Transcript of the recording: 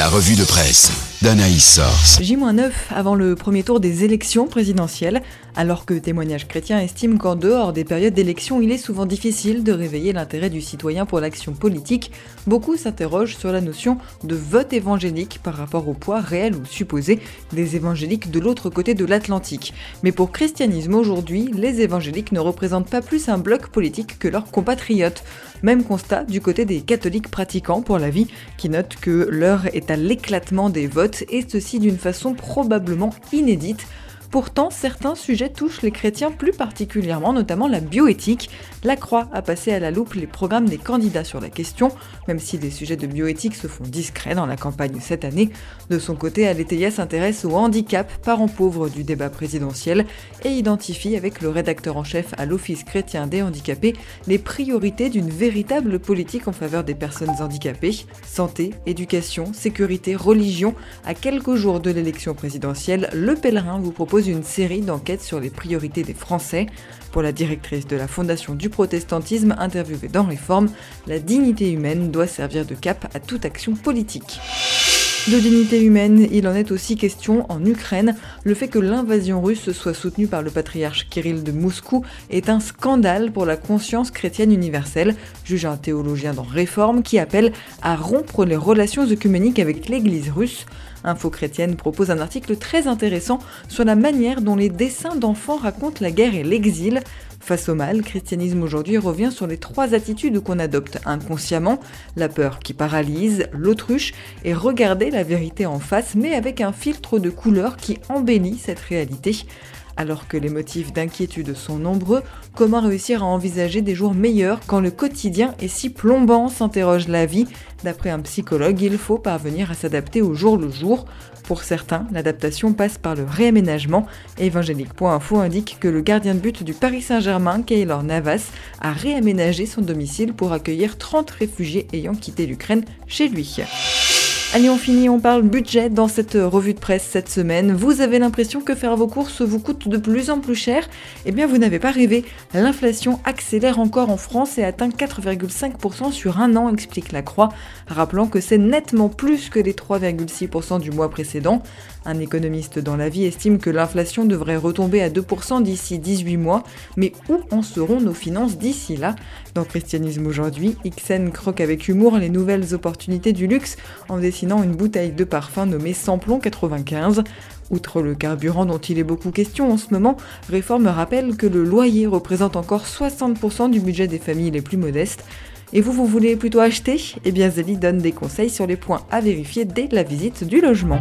La revue de presse d'Anaïs Source. J-9 avant le premier tour des élections présidentielles, alors que Témoignage chrétien estime qu'en dehors des périodes d'élections, il est souvent difficile de réveiller l'intérêt du citoyen pour l'action politique, beaucoup s'interrogent sur la notion de vote évangélique par rapport au poids réel ou supposé des évangéliques de l'autre côté de l'Atlantique. Mais pour christianisme aujourd'hui, les évangéliques ne représentent pas plus un bloc politique que leurs compatriotes. Même constat du côté des catholiques pratiquants pour la vie, qui notent que l'heure est à l'éclatement des votes et ceci d'une façon probablement inédite Pourtant, certains sujets touchent les chrétiens plus particulièrement, notamment la bioéthique. La Croix a passé à la loupe les programmes des candidats sur la question, même si des sujets de bioéthique se font discrets dans la campagne cette année. De son côté, Aletheia s'intéresse au handicap, parent pauvre du débat présidentiel, et identifie avec le rédacteur en chef à l'Office chrétien des handicapés les priorités d'une véritable politique en faveur des personnes handicapées. Santé, éducation, sécurité, religion. À quelques jours de l'élection présidentielle, le pèlerin vous propose une série d'enquêtes sur les priorités des Français. Pour la directrice de la Fondation du protestantisme interviewée dans Réforme, la dignité humaine doit servir de cap à toute action politique. De dignité humaine, il en est aussi question en Ukraine. Le fait que l'invasion russe soit soutenue par le patriarche Kirill de Moscou est un scandale pour la conscience chrétienne universelle, juge un théologien dans Réforme qui appelle à rompre les relations œcuméniques avec l'Église russe. Info chrétienne propose un article très intéressant sur la manière dont les dessins d'enfants racontent la guerre et l'exil. Face au mal, christianisme aujourd'hui revient sur les trois attitudes qu'on adopte inconsciemment, la peur qui paralyse, l'autruche et regarder la vérité en face mais avec un filtre de couleur qui embellit cette réalité. Alors que les motifs d'inquiétude sont nombreux, comment réussir à envisager des jours meilleurs quand le quotidien est si plombant s'interroge la vie. D'après un psychologue, il faut parvenir à s'adapter au jour le jour. Pour certains, l'adaptation passe par le réaménagement. Évangélique.info indique que le gardien de but du Paris Saint-Germain, Keylor Navas, a réaménagé son domicile pour accueillir 30 réfugiés ayant quitté l'Ukraine chez lui. Allez, on finit, on parle budget dans cette revue de presse cette semaine. Vous avez l'impression que faire vos courses vous coûte de plus en plus cher? Eh bien, vous n'avez pas rêvé. L'inflation accélère encore en France et atteint 4,5% sur un an, explique la Croix, rappelant que c'est nettement plus que les 3,6% du mois précédent. Un économiste dans la vie estime que l'inflation devrait retomber à 2% d'ici 18 mois, mais où en seront nos finances d'ici là? Dans Christianisme aujourd'hui, Ixen croque avec humour les nouvelles opportunités du luxe en une bouteille de parfum nommée Samplon 95. Outre le carburant dont il est beaucoup question en ce moment, Réforme rappelle que le loyer représente encore 60% du budget des familles les plus modestes. Et vous, vous voulez plutôt acheter? Eh bien Zélie donne des conseils sur les points à vérifier dès la visite du logement.